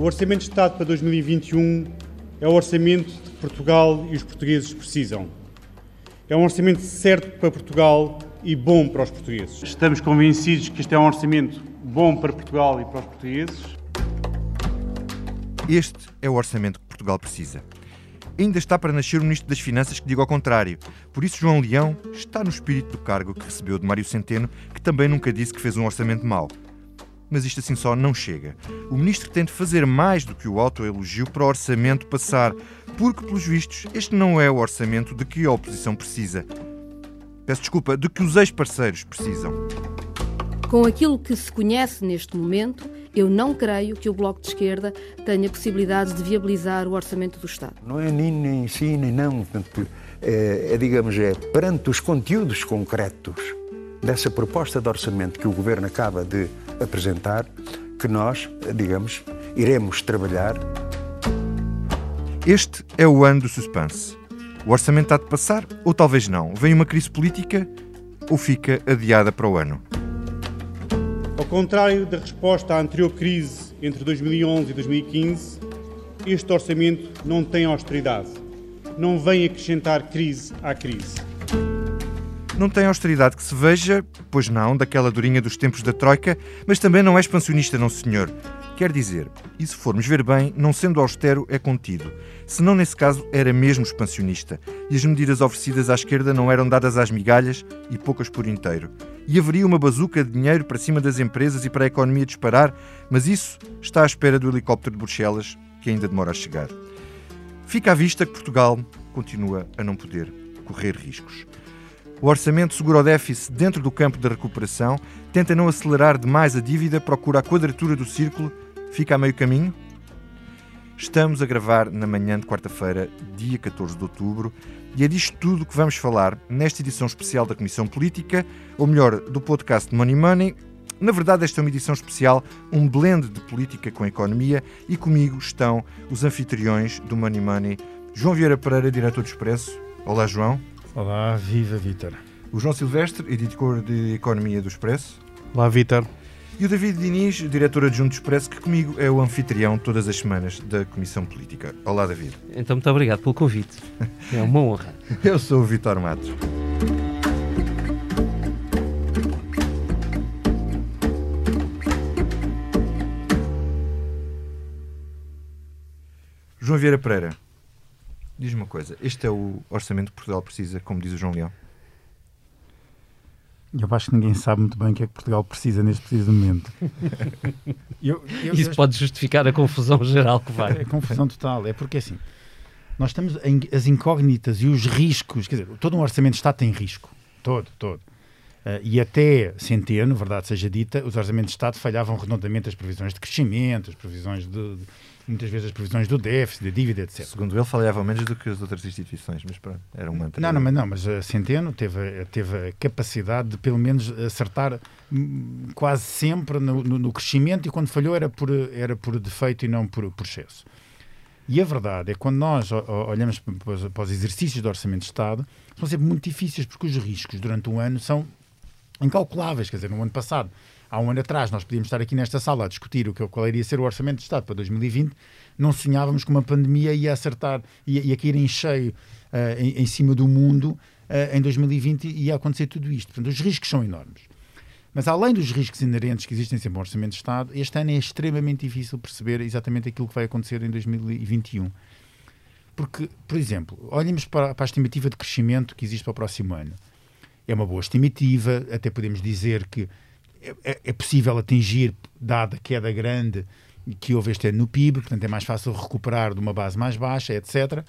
O Orçamento de Estado para 2021 é o orçamento que Portugal e os portugueses precisam. É um orçamento certo para Portugal e bom para os portugueses. Estamos convencidos que este é um orçamento bom para Portugal e para os portugueses. Este é o orçamento que Portugal precisa. Ainda está para nascer o Ministro das Finanças que diga ao contrário. Por isso, João Leão está no espírito do cargo que recebeu de Mário Centeno, que também nunca disse que fez um orçamento mau. Mas isto assim só não chega. O Ministro tem de fazer mais do que o autoelogio para o orçamento passar, porque, pelos vistos, este não é o orçamento de que a oposição precisa. Peço desculpa, de que os ex-parceiros precisam. Com aquilo que se conhece neste momento, eu não creio que o Bloco de Esquerda tenha possibilidade de viabilizar o orçamento do Estado. Não é nem, nem sim, nem não. É, é, digamos, é perante os conteúdos concretos dessa proposta de orçamento que o Governo acaba de apresentar que nós, digamos, iremos trabalhar. Este é o ano do suspense. O orçamento há de passar ou talvez não? Vem uma crise política ou fica adiada para o ano? Ao contrário da resposta à anterior crise entre 2011 e 2015, este orçamento não tem austeridade. Não vem acrescentar crise à crise. Não tem austeridade que se veja, pois não, daquela durinha dos tempos da Troika, mas também não é expansionista, não senhor. Quer dizer, e se formos ver bem, não sendo austero, é contido. Se não, nesse caso, era mesmo expansionista. E as medidas oferecidas à esquerda não eram dadas às migalhas e poucas por inteiro. E haveria uma bazuca de dinheiro para cima das empresas e para a economia disparar, mas isso está à espera do helicóptero de Bruxelas, que ainda demora a chegar. Fica à vista que Portugal continua a não poder correr riscos. O orçamento segura o déficit dentro do campo da recuperação, tenta não acelerar demais a dívida, procura a quadratura do círculo Fica a meio caminho? Estamos a gravar na manhã de quarta-feira, dia 14 de outubro, e é disto tudo que vamos falar nesta edição especial da Comissão Política, ou melhor, do podcast Money Money. Na verdade, esta é uma edição especial, um blend de política com economia, e comigo estão os anfitriões do Money Money, João Vieira Pereira, diretor do Expresso. Olá, João. Olá, viva, Vítor. O João Silvestre, editor de Economia do Expresso. Olá, Vítor. E o David Diniz, diretor adjunto do Expresso, que comigo é o anfitrião todas as semanas da Comissão Política. Olá, David. Então, muito obrigado pelo convite. É uma honra. Eu sou o Vitor Matos. João Vieira Pereira, diz-me uma coisa: este é o orçamento que Portugal precisa, como diz o João Leão? Eu acho que ninguém sabe muito bem o que é que Portugal precisa neste preciso momento. eu, eu, Isso eu, pode justificar a confusão geral que vai. A confusão total. É porque assim, nós estamos em, as incógnitas e os riscos. Quer dizer, todo um orçamento de Estado tem risco. Todo, todo. Uh, e até Centeno, verdade seja dita, os orçamentos de Estado falhavam redondamente as previsões de crescimento, as previsões de, de muitas vezes as previsões do déficit, da dívida, etc. Segundo ele, falhava menos do que as outras instituições, mas pronto, era um mantra. Não, não, mas, não, mas a Centeno teve, teve a capacidade de pelo menos acertar hum, quase sempre no, no, no crescimento e quando falhou era por, era por defeito e não por, por excesso. E a verdade é que quando nós olhamos para os exercícios do Orçamento de Estado, são sempre muito difíceis porque os riscos durante um ano são incalculáveis. Quer dizer, no ano passado há um ano atrás nós podíamos estar aqui nesta sala a discutir o que qual iria ser o orçamento de Estado para 2020, não sonhávamos que uma pandemia ia acertar, ia, ia cair em cheio uh, em, em, cima do mundo uh, em 2020 e ia acontecer tudo isto. Portanto, os riscos são enormes. Mas além dos riscos inerentes que existem sempre no Orçamento de Estado, este ano é extremamente difícil perceber exatamente aquilo que vai acontecer em 2021. Porque, por exemplo, olhemos para, para a estimativa de crescimento que existe para o próximo ano. É uma boa estimativa, até podemos dizer que é, é, possível atingir, dada a queda grande que houve este ano no PIB, portanto é mais fácil recuperar de uma base mais baixa, etc.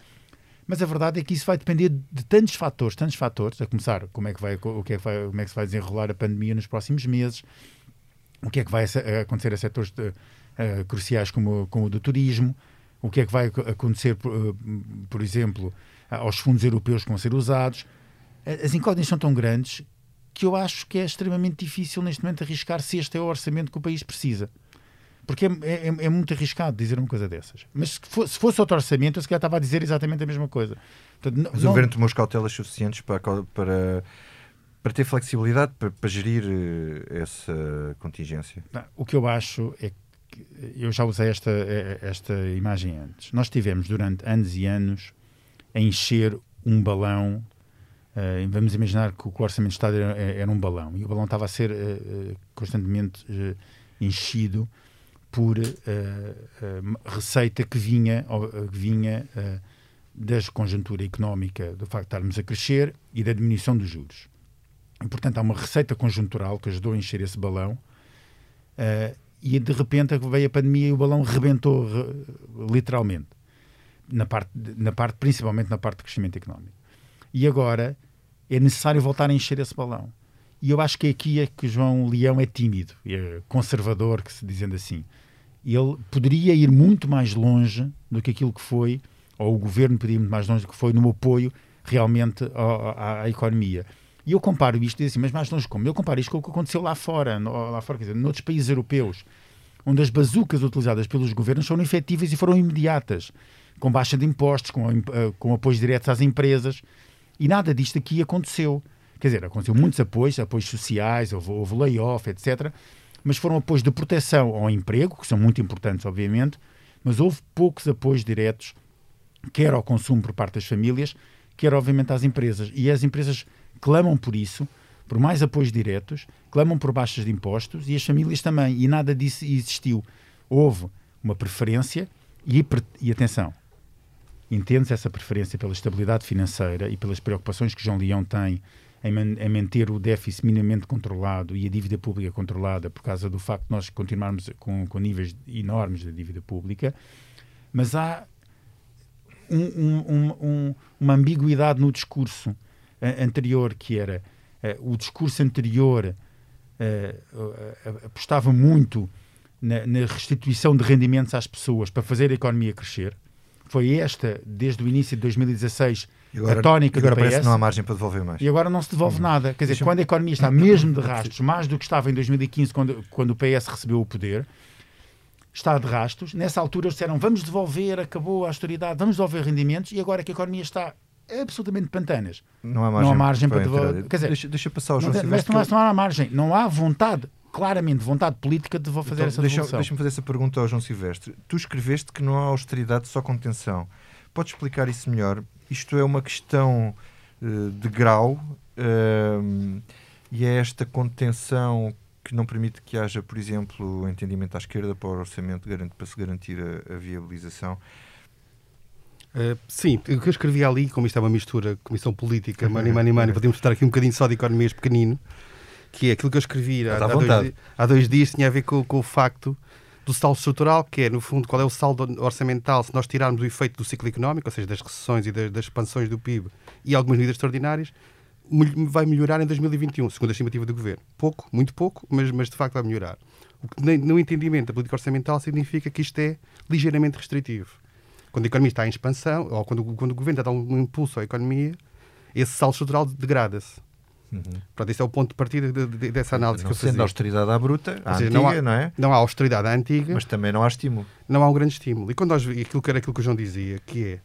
Mas a verdade é que isso vai depender de tantos fatores, tantos fatores, a começar como é que vai, o que é que vai, como é que se vai desenrolar a pandemia nos próximos meses, o que é que vai acontecer a setores de, uh, cruciais como, como o do turismo, o que é que vai acontecer, por, uh, por exemplo, aos fundos europeus que vão ser usados. As incógnitas são tão grandes que eu acho que é extremamente difícil neste momento arriscar se este é o orçamento que o país precisa. Porque é, é, é muito arriscado dizer uma coisa dessas. Mas se fosse, se fosse outro orçamento, eu se calhar estava a dizer exatamente a mesma coisa. Portanto, Mas o governo tomou as cautelas suficientes para, para, para ter flexibilidade para, para gerir eh, essa contingência? Não, o que eu acho é eu já usei esta, esta imagem antes. Nós tivemos durante anos e anos a encher um balão. Uh, vamos imaginar que o Orçamento de Estado era, era, um balão e o balão estava a ser uh, constantemente uh, enchido por receita que vinha, vinha da conjuntura económica, do facto de estarmos a crescer e da diminuição dos juros. E, portanto, há uma receita conjuntural que ajudou a encher esse balão e de repente veio a pandemia e o balão rebentou literalmente na parte, na parte principalmente na parte de crescimento económico e agora é necessário voltar a encher esse balão. E eu acho que aqui é que João Leão é tímido é conservador que se dizendo assim. Ele poderia ir muito mais longe do que aquilo que foi ou o governo poderia ir muito mais longe do que foi no apoio realmente à, à, economia. E eu comparo isto e assim, mas mais longe como? Eu comparo isto com o que aconteceu lá fora, no, lá fora, quer dizer, noutros países europeus, onde as bazucas utilizadas pelos governos foram efetivas e foram imediatas, com baixa de impostos, com, uh, com apoios diretos às empresas, e nada disto aqui aconteceu. Quer dizer, aconteceu muitos apoios, apoios sociais, houve, houve layoff, etc., mas foram apoios de proteção ao emprego, que são muito importantes, obviamente, mas houve poucos apoios diretos, quer ao consumo por parte das famílias, quer, obviamente, às empresas. E as empresas clamam por isso, por mais apoios diretos, clamam por baixas de impostos e as famílias também. E nada disso existiu. Houve uma preferência e, e atenção, entende-se essa preferência pela estabilidade financeira e pelas preocupações que João Leão tem em, man em, manter o déficit minimamente controlado e a dívida pública controlada por causa do facto de nós continuarmos com, com níveis enormes de dívida pública, mas há um, um, um, uma ambiguidade no discurso anterior, que era uh, o discurso anterior uh, apostava muito na, na, restituição de rendimentos às pessoas para fazer a economia crescer. Foi esta, desde o início de 2016, agora, a tónica agora do PS. parece que não há margem para devolver mais. E agora não se devolve uhum. nada. Quer dizer, quando a economia está mesmo de rastros, mais do que estava em 2015, quando, quando o PS recebeu o poder, está de rastos. Nessa altura eles disseram vamos devolver, acabou a austeridade, vamos devolver rendimentos, e agora que a economia está absolutamente pantanas. Não há margem, não há margem para, para Quer dizer, deixa, deixa passar o João não, Mas não, não há margem, não há vontade, claramente vontade política de fazer então, essa deixa, Deixa-me fazer essa pergunta ao João Silvestre. Tu escreveste que não há austeridade, só contenção. Podes explicar isso melhor? Isto é uma questão uh, de grau uh, e é esta contenção que não permite que haja, por exemplo, entendimento à esquerda para o orçamento para se garantir a, a viabilização. Uh, sim, o que eu escrevi ali, como isto é uma mistura, comissão política, money, money, money, podemos estar aqui um bocadinho só de economias pequenino, que é aquilo que eu escrevi há, há, dois, há dois, dias, tinha a ver com, com, o facto do saldo estrutural, que é, no fundo, qual é o saldo orçamental se nós tirarmos o efeito do ciclo económico, ou seja, das recessões e das, das expansões do PIB e algumas medidas extraordinárias, vai melhorar em 2021, segundo a estimativa do Governo. Pouco, muito pouco, mas, mas de facto vai melhorar. O que no entendimento da política orçamental significa que isto é ligeiramente restritivo quando a economia está em expansão, ou quando, quando o governo está a dar um impulso à economia, esse saldo estrutural degrada-se. Uhum. Pronto, esse é o ponto de partida de, de, dessa análise não que eu sendo fazia. austeridade à bruta, à seja, antiga, não, há, não é? Não há austeridade à antiga. Mas também não há estímulo. Não há um grande estímulo. E quando nós, aquilo que era aquilo que o João dizia, que é,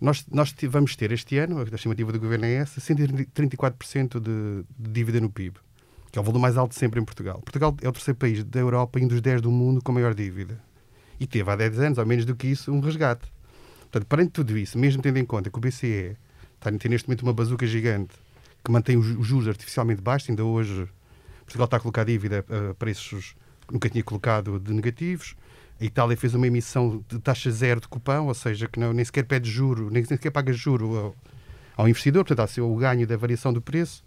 nós, nós vamos ter este ano, a estimativa do governo é essa, 134% de, de dívida no PIB, que é o valor mais alto sempre em Portugal. Portugal é o terceiro país da Europa e um dos 10 do mundo com maior dívida. E teve há 10 anos, ou menos do que isso, um resgate. Portanto, perante tudo isso, mesmo tendo em conta que o BCE está, neste momento uma bazuca gigante que mantém os juros artificialmente baixos, ainda hoje Portugal está a colocar dívida a preços que nunca tinha colocado de negativos. A Itália fez uma emissão de taxa zero de cupão, ou seja, que não, nem sequer pede juro, nem sequer paga juro ao, ao investidor, portanto, há ser o ganho da variação do preço.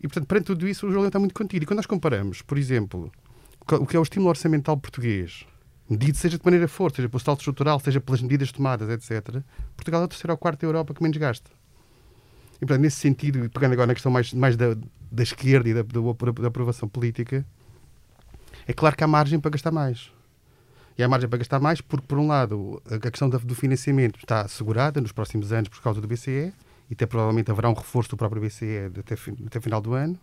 E, portanto, perante tudo isso, o jogo está muito contido. E quando nós comparamos, por exemplo, o que é o estímulo orçamental português medido seja de maneira forte, seja pelo saldo estrutural, seja pelas medidas tomadas, etc., Portugal é o terceiro ou quarto da Europa que menos gasta. E, portanto, nesse sentido, pegando agora na questão mais, mais da, da esquerda e da, da, da aprovação política, é claro que há margem para gastar mais. E há margem para gastar mais porque, por um lado, a questão do financiamento está assegurada nos próximos anos por causa do BCE, e até provavelmente haverá um reforço do próprio BCE até, até final do ano.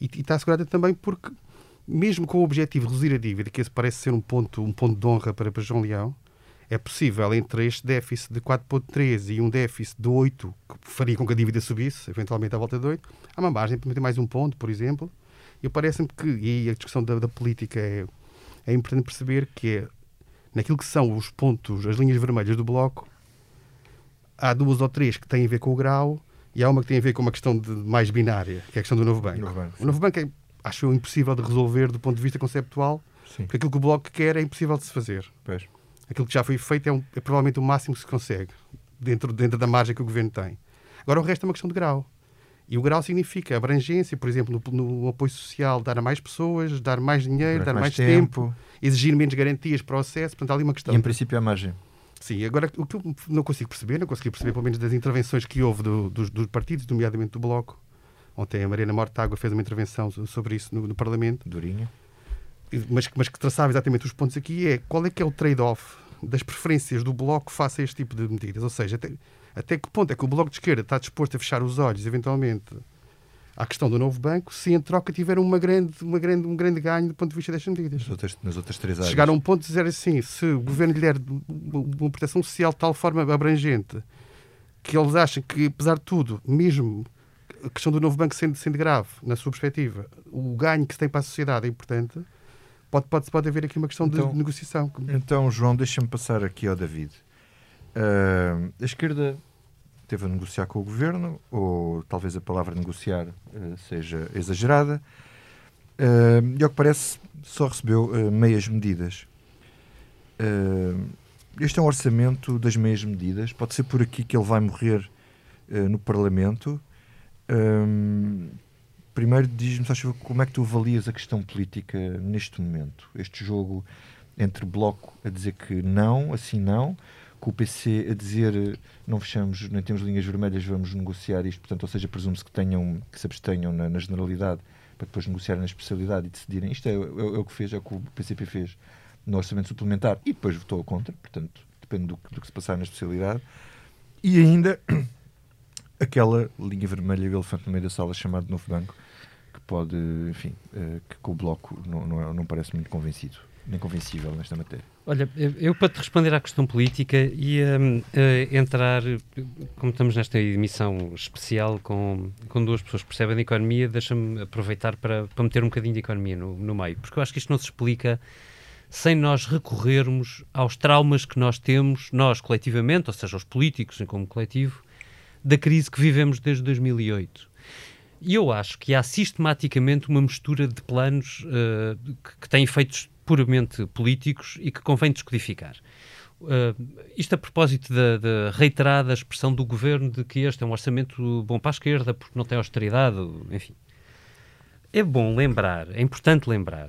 E, e está assegurada também porque mesmo com o objetivo de reduzir a dívida, que esse parece ser um ponto, um ponto de honra para, para João Leão, é possível entre este déficit de 4,3 e um déficit de 8, que faria com que a dívida subisse, eventualmente à volta de 8, há uma margem para meter mais um ponto, por exemplo. E parece-me que, e a discussão da, da política é, é importante perceber que é, naquilo que são os pontos, as linhas vermelhas do bloco, há duas ou três que têm a ver com o grau e há uma que tem a ver com uma questão de, mais binária, que é a questão do novo banco. Novo banco, o novo banco é, acho eu, impossível de resolver do ponto de vista conceptual, Sim. porque aquilo que o bloco quer é impossível de se fazer. Pois. Aquilo que já foi feito é, um- é provavelmente o máximo que se consegue, dentro, dentro da margem que o governo tem. Agora o resto é uma questão de grau. E o grau significa abrangência, por exemplo, no, no apoio social, dar a mais pessoas, dar mais dinheiro, Durante dar mais, mais tempo, tempo. exigir menos garantias para o acesso. Portanto, há ali uma questão. E em princípio a margem. Sim, agora o que eu não consigo perceber, não consegui perceber pelo menos das intervenções que houve do- dos, dos partidos, nomeadamente do Bloco. Ontem a Mariana Mortágua fez uma intervenção so- sobre isso no, no Parlamento, Durinho. Mas, que- mas que traçava exatamente os pontos aqui é qual é que é o trade-off das preferências do Bloco face a este tipo de medidas. Ou seja, até, até que ponto é que o Bloco de Esquerda está disposto a fechar os olhos, eventualmente, à questão do novo banco, se em troca tiver uma grande, uma grande, um grande ganho do ponto de vista destas medidas. Nas outras, nas outras três áreas. Chegar a um ponto de dizer assim, se o governo lhe der uma proteção social de tal forma abrangente que eles acham que, apesar de tudo, mesmo a questão do novo banco sendo, sendo grave, na sua perspectiva, o ganho que se tem para a sociedade é importante, pode, pode, pode haver aqui uma questão Então- de negociação. Então, João, deixa-me passar aqui ao David. Ah, a esquerda teve a negociar com o governo, ou talvez a palavra negociar ah, seja exagerada, Ah, e ao que parece só recebeu meias medidas. Este é um orçamento das meias medidas. Pode ser por aqui que ele vai morrer no Parlamento. Ah, primeiro, diz-me, como é que tu avalias a questão política neste momento? Este jogo entre Bloco a dizer que não, assim não, com o PC a dizer não fechamos, nem temos linhas vermelhas, vamos negociar isto, portanto, ou seja, presume-se que, tenham, que se abstenham na, na generalidade para depois negociarem na especialidade e decidirem. Isto é, é- é o que fez, é o que o PCP fez no orçamento suplementar e depois votou contra, portanto, depende do, do que se passar na especialidade. E ainda aquela linha vermelha e elefante no meio da sala chamado Novo Banco, pode, enfim, eh, que o Bloco não, não, é- não parece muito convencido, nem convencível nesta matéria. Olha, eu, para te responder à questão política ia eh, entrar, como estamos nesta emissão especial com, com duas pessoas que percebem de economia, deixa-me aproveitar para, para meter um bocadinho de economia no, no meio, porque eu acho que isto não se explica sem nós recorrermos aos traumas que nós temos, nós coletivamente, ou seja, os políticos como coletivo, da crise que vivemos desde 2008. E eu acho que há sistematicamente uma mistura de planos eh, que, que têm efeitos puramente políticos e que convém descodificar. Eh, isto a propósito da, da reiterada expressão do governo de que este é um orçamento bom para a esquerda porque não tem austeridade, enfim. É bom lembrar, é importante lembrar,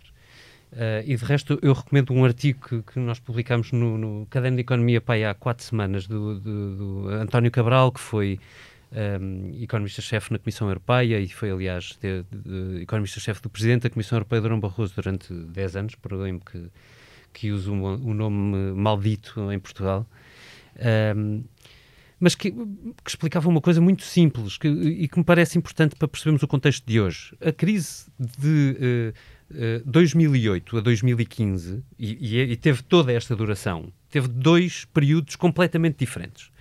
eh, e de resto eu recomendo um artigo que, que nós publicamos no, no Caderno de Economia pai, há quatro semanas do, do- do António Cabral, que foi um, economista-chefe na Comissão Europeia e foi, aliás, economista-chefe do Presidente da Comissão Europeia, Durão Barroso, durante 10 anos, perdoem-me que, que uso o o nome maldito em Portugal. Um, mas que, que explicava uma coisa muito simples que- e que me parece importante para percebermos o contexto de hoje. A crise de eh, eh, 2008 a 2015, e, e- e teve toda esta duração, teve dois períodos completamente diferentes.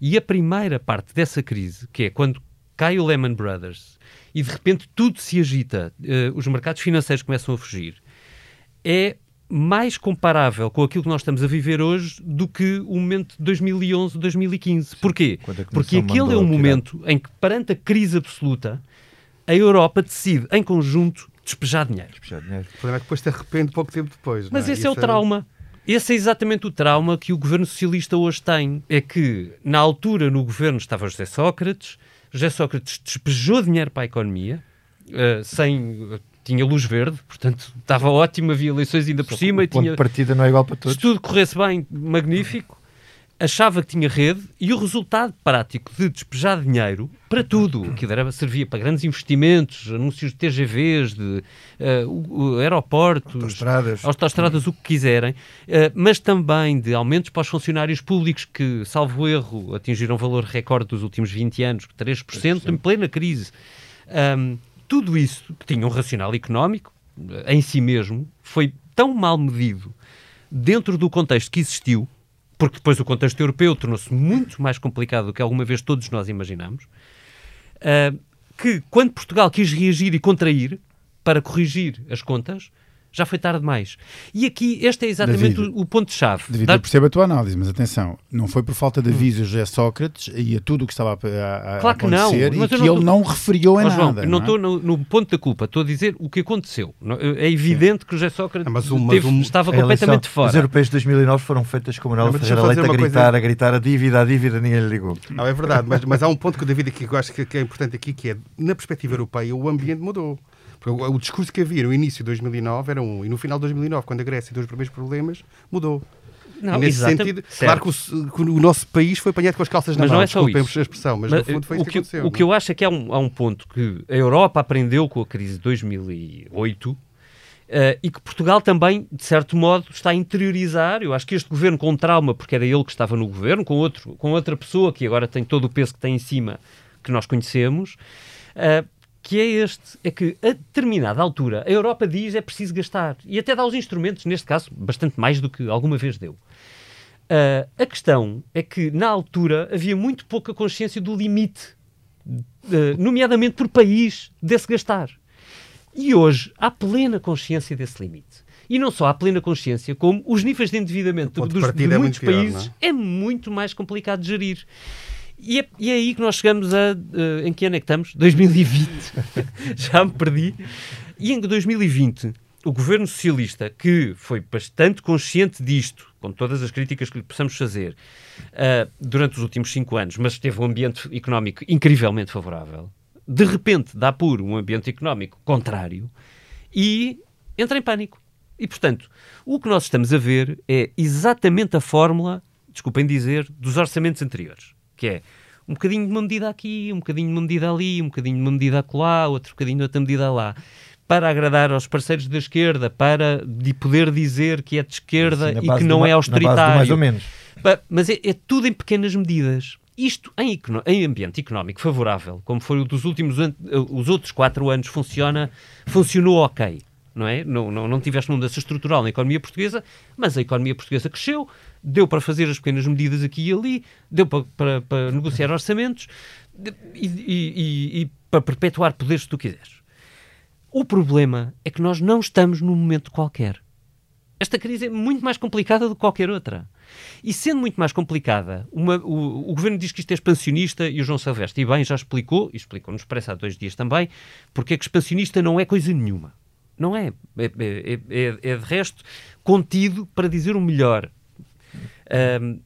E a primeira parte dessa crise, que é quando cai o Lehman Brothers e de repente tudo se agita, eh, os mercados financeiros começam a fugir, é mais comparável com aquilo que nós estamos a viver hoje do que o momento de 2011, 2015. Porquê? quando a Porque aquele é tirar. momento em que, perante a crise absoluta, a Europa decide, em conjunto, despejar dinheiro. Já dinheiro. O problema é que depois te arrepende pouco tempo depois. Mas não esse é o trauma. Esse é exatamente o trauma que o governo socialista hoje tem. É que, na altura, no governo estava José Sócrates. José Sócrates despejou dinheiro para a economia, eh, sem. tinha luz verde, portanto estava ótimo, havia eleições ainda por cima. o E ponto tinha, de partida não é igual para se todos. tudo corresse bem, magnífico. Achava que tinha rede e o resultado prático de despejar dinheiro para tudo, que era, servia para grandes investimentos, anúncios de TGVs, de o- aeroportos, Autoestradas. autoestradas, o que quiserem, eh, mas também de aumentos para os funcionários públicos que, salvo erro, atingiram valor recorde dos últimos 20 anos, 3%, em plena crise. Ahm, tudo isso, que tinha um racional económico, eh, em si mesmo, foi tão mal medido dentro do contexto que existiu, porque depois o contexto europeu tornou-se muito mais complicado do que alguma vez todos nós imaginamos, ah, que quando Portugal quis reagir e contrair para corrigir as contas, Já foi tarde demais. E aqui, este é exatamente David, o, o ponto-chave. David, Dar- eu percebo a tua análise, mas atenção, não foi por falta de aviso a José Sócrates e a tudo o que estava a, a- a Claro que não, acontecer mas e eu que não ele tô- não referiu em João, nada. não não é? estou no, no ponto da culpa, estou a dizer o que aconteceu. Não- É evidente que o José Sócrates Ah, mas um- mas teve- um- estava A eleição- completamente Os fora. europeus de 2009 foram feitas com Manuel Não, mas deixa-me Ferreira Leite a gritar, coisa- a gritar a dívida, a dívida, ninguém lhe ligou. Não, é verdade, mas, mas há um ponto que o David aqui que eu acho que, que é importante aqui, que é, na perspectiva europeia, o ambiente mudou. Porque o, o discurso que havia no início de 2009 era um, e no final de 2009, quando a Grécia teve os primeiros problemas, mudou. Não, e nesse sentido, certo. claro que o, que o nosso país foi apanhado com as calças na Mas mão, não é só isso. a expressão, mas, Mas, no fundo foi o isso que, que, aconteceu. o não que é? eu acho é que há um, há um ponto que a Europa aprendeu com a crise de 2008 eh, e que Portugal também, de certo modo, está a interiorizar. Eu acho que este governo com trauma, porque era ele que estava no governo, com, outro, com outra pessoa que agora tem todo o peso que tem em cima, que nós conhecemos, eh, que é este, é que a determinada altura a Europa diz é preciso gastar e até dá os instrumentos, neste caso, bastante mais do que alguma vez deu. Ah, a questão é que, na altura, havia muito pouca consciência do limite, eh, nomeadamente por país, desse gastar. E hoje há plena consciência desse limite. E não só há plena consciência, como os níveis de endividamento dos, de é muitos muito pior, países não é muito mais complicado de gerir. E é, e é aí que nós chegamos a. eh, em que ano é que estamos? 2020. Já me perdi. E em 2020, o governo socialista, que foi bastante consciente disto, com todas as críticas que lhe possamos fazer, ah, durante os últimos cinco anos, mas teve um ambiente económico incrivelmente favorável, de repente dá por um ambiente económico contrário e entra em pânico. E, portanto, o que nós estamos a ver é exatamente a fórmula, desculpem dizer, dos orçamentos anteriores, que é um bocadinho de uma medida aqui, um bocadinho de uma medida ali, um bocadinho de uma medida acolá, outro bocadinho de outra medida lá, para agradar aos parceiros da esquerda, para de poder dizer que é de esquerda e que não ma- é austeritário. mais ou menos. Mas é, é tudo em pequenas medidas. Isto em, em ambiente económico favorável, como foi o dos últimos an- os outros quatro anos, funciona, funcionou ok. Não, é? não, não, não tiveste uma mudança estrutural na economia portuguesa, mas a economia portuguesa cresceu, deu para fazer as pequenas medidas aqui e ali, deu para, para, para negociar orçamentos e, e- e- para perpetuar poderes se tu quiseres. O problema é que nós não estamos num momento qualquer. Esta crise é muito mais complicada do que qualquer outra. E sendo muito mais complicada, uma- o, o governo diz que isto é expansionista e o João Silvestre, e bem, já explicou, e explicou-nos expresso há dois dias também, porque é que expansionista não é coisa nenhuma. Não é. É, é, é- é, de resto contido para dizer o melhor. Ahm,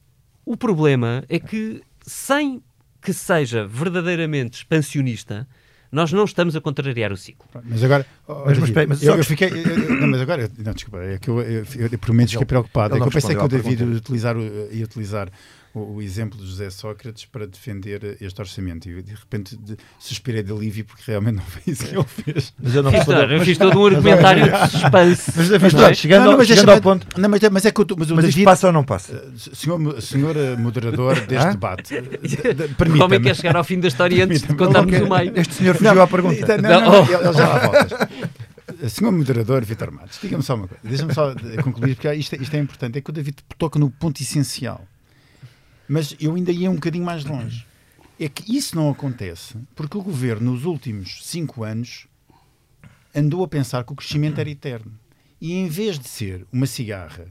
o problema é que, sem que seja verdadeiramente expansionista, nós não estamos a contrariar o ciclo. Mas agora, Mas- mas espera, mas eu, só- eu fiquei. eu- eu- não, mas agora, eu- não, desculpa, é que eu, eu, eu, eu por momentos fiquei preocupado. É ele que não eu pensei que o David ia pergunta. utilizar, ia utilizar o, o exemplo de José Sócrates para defender este orçamento. E de repente de, suspirei de alívio porque realmente não foi isso que ele fez. Mas eu não Fiz, respondo. eu fiz todo um argumentário de suspense. Mas, mas, não é? chegando, Não, não, ao- mas chegando ao ponto. Não, mas, é- mas é que o, mas o Mas isto David. passa ou não passa? eh, Senhor, senhor eh, moderador deste Hã? debate, eh, de- de- O homem permita-me. quer chegar ao fim da história antes de contarmos o meio. Este senhor fugiu à pergunta. Não, não, não, Não. ele, ele já lá voltas. Senhor moderador Vitor Matos, diga-me só uma coisa, deixa-me só eh, concluir, porque isto, é- isto é importante. É que o David toca no ponto essencial, mas eu ainda ia um bocadinho mais longe. É que isso não acontece porque o governo, nos últimos cinco anos, andou a pensar que o crescimento era eterno. E em vez de ser uma cigarra,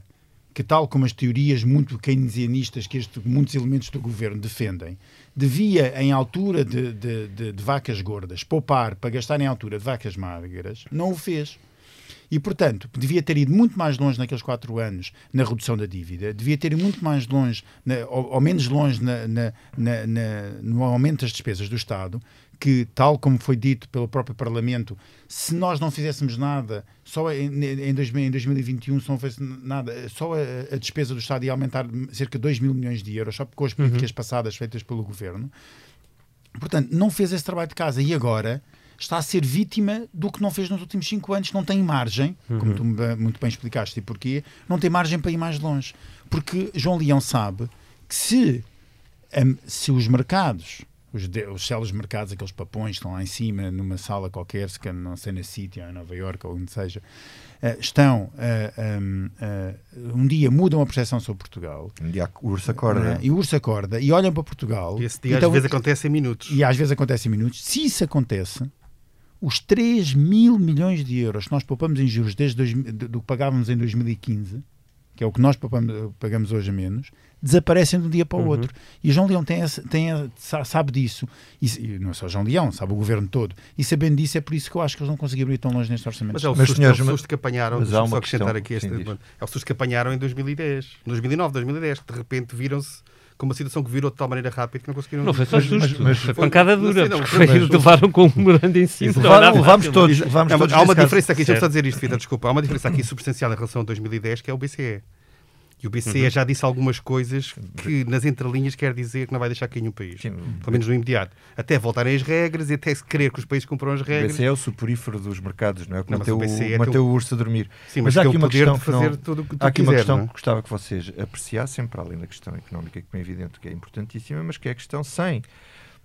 que tal como as teorias muito keynesianistas que este, muitos elementos do governo defendem, devia, em altura de, de- de- de vacas gordas, poupar para gastar em altura de vacas magras, não o fez. E, portanto, devia ter ido muito mais longe naqueles quatro anos na redução da dívida, devia ter ido muito mais longe, na- ou, ou menos longe na- na- no aumento das despesas do Estado, que, tal como foi dito pelo próprio Parlamento, se nós não fizéssemos nada, só em, em, 2000 em 2021, se não fosse nada, só a, a despesa do Estado ia aumentar cerca de 2 mil milhões de euros, só com as políticas passadas feitas pelo Governo. Portanto, não fez esse trabalho de casa e agora está a ser vítima do que não fez nos últimos cinco anos. Não tem margem, como tu me- muito bem explicaste e porquê, não tem margem para ir mais longe. Porque João Leão sabe que se, hum, se os mercados, os, de, os celos mercados, aqueles papões que estão lá em cima, numa sala qualquer, se não sei, na City ou em Nova Iorque ou onde seja, eh, estão, eh, hum, eh, um dia mudam a percepção sobre Portugal, Um dia o urso acorda. e o urso acorda, e olham para Portugal. E esse dia então- às vezes acontece em minutos. e às vezes acontece em minutos. Se isso acontece, os 3 mil milhões de euros que nós poupamos em juros desde dois, do que pagávamos em 2015, que é o que nós poupamos, pagamos hoje a menos, desaparecem de um dia para o uhum. outro. E o João Leão tem, tem, sabe disso. E, não é só o João Leão, sabe o governo todo. E sabendo disso, é por isso que eu acho que eles não conseguiram ir tão longe neste orçamento. Mas é o mas, susto, senhores, é o susto que apanharam, mas há uma só acrescentar aqui este, é o susto que apanharam em 2010, 2009, 2010, que de repente viram-se com uma situação que virou de tal maneira rápida que não conseguiram... Não foi só susto, mas, mas, foi pancada dura, não, foi, mas, levaram com um grande em cima. Levaram, levamos todos. Há uma diferença aqui, deixa-me só dizer isto, Vitor, desculpa, há uma diferença aqui substancial em relação a 2010, que é o BCE. E o BCE uhum. já disse algumas coisas que nas entrelinhas quer dizer que não vai deixar cair nenhum país. Sim. Pelo menos no imediato. Até voltarem as regras e até se querer que os países cumpram as regras. O BCE é o suporífero dos mercados, não é? Que manteu, o, BCE o, manteu o urso a dormir. Sim, mas, mas há aqui uma questão que não, tudo que há aqui quiser, uma questão é? que gostava que vocês apreciassem, para além da questão económica, que é evidente que é importantíssima, mas que é a questão sem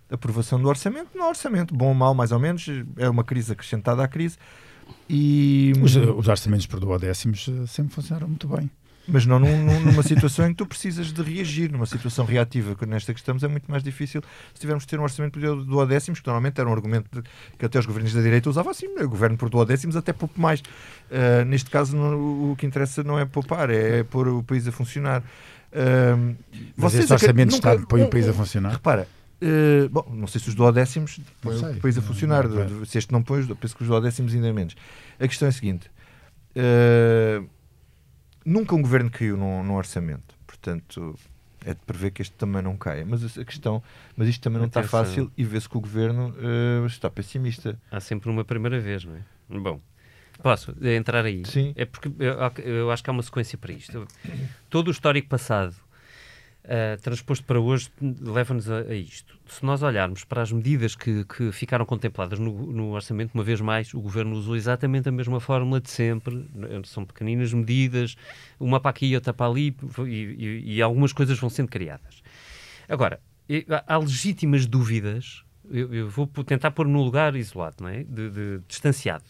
aprovação do orçamento, não orçamento, bom ou mau, mais ou menos, é uma crise acrescentada à crise. E... Os, os orçamentos por duodécimos eh, sempre funcionaram muito bem. Mas não num, numa situação em que tu precisas de reagir, numa situação reativa, que nesta que estamos é muito mais difícil se tivermos de ter um orçamento por duodécimos, que normalmente era um argumento de, que até os governos da direita usavam assim, o governo por duodécimos até pouco mais. Uh, neste caso, não, o que interessa não é poupar, é, é pôr o país a funcionar. Uh, Mas este orçamento de Estado põe o país a funcionar? Repara, Uh, bom, não sei se os duodécimos põem o país a funcionar. Não, não, se este não põe, penso que os duodécimos ainda menos. A questão é a seguinte: uh, nunca um governo caiu num, num, orçamento. Portanto, é de prever que este também não caia. Mas a questão, mas isto também não está fácil e vê-se que o governo uh, está pessimista. Há sempre uma primeira vez, não é? Bom, posso entrar aí? Sim. É porque eu, eu acho que há uma sequência para isto. Todo o histórico passado uh, transposto para hoje leva-nos a, a, isto. Se nós olharmos para as medidas que, que ficaram contempladas no, no, orçamento, uma vez mais, o governo usou exatamente a mesma fórmula de sempre. São pequeninas medidas, uma para aqui outra para ali, e, e, e algumas coisas vão sendo criadas. Agora, há legítimas dúvidas. Eu, eu vou tentar pôr no lugar isolado, não é? de, de distanciado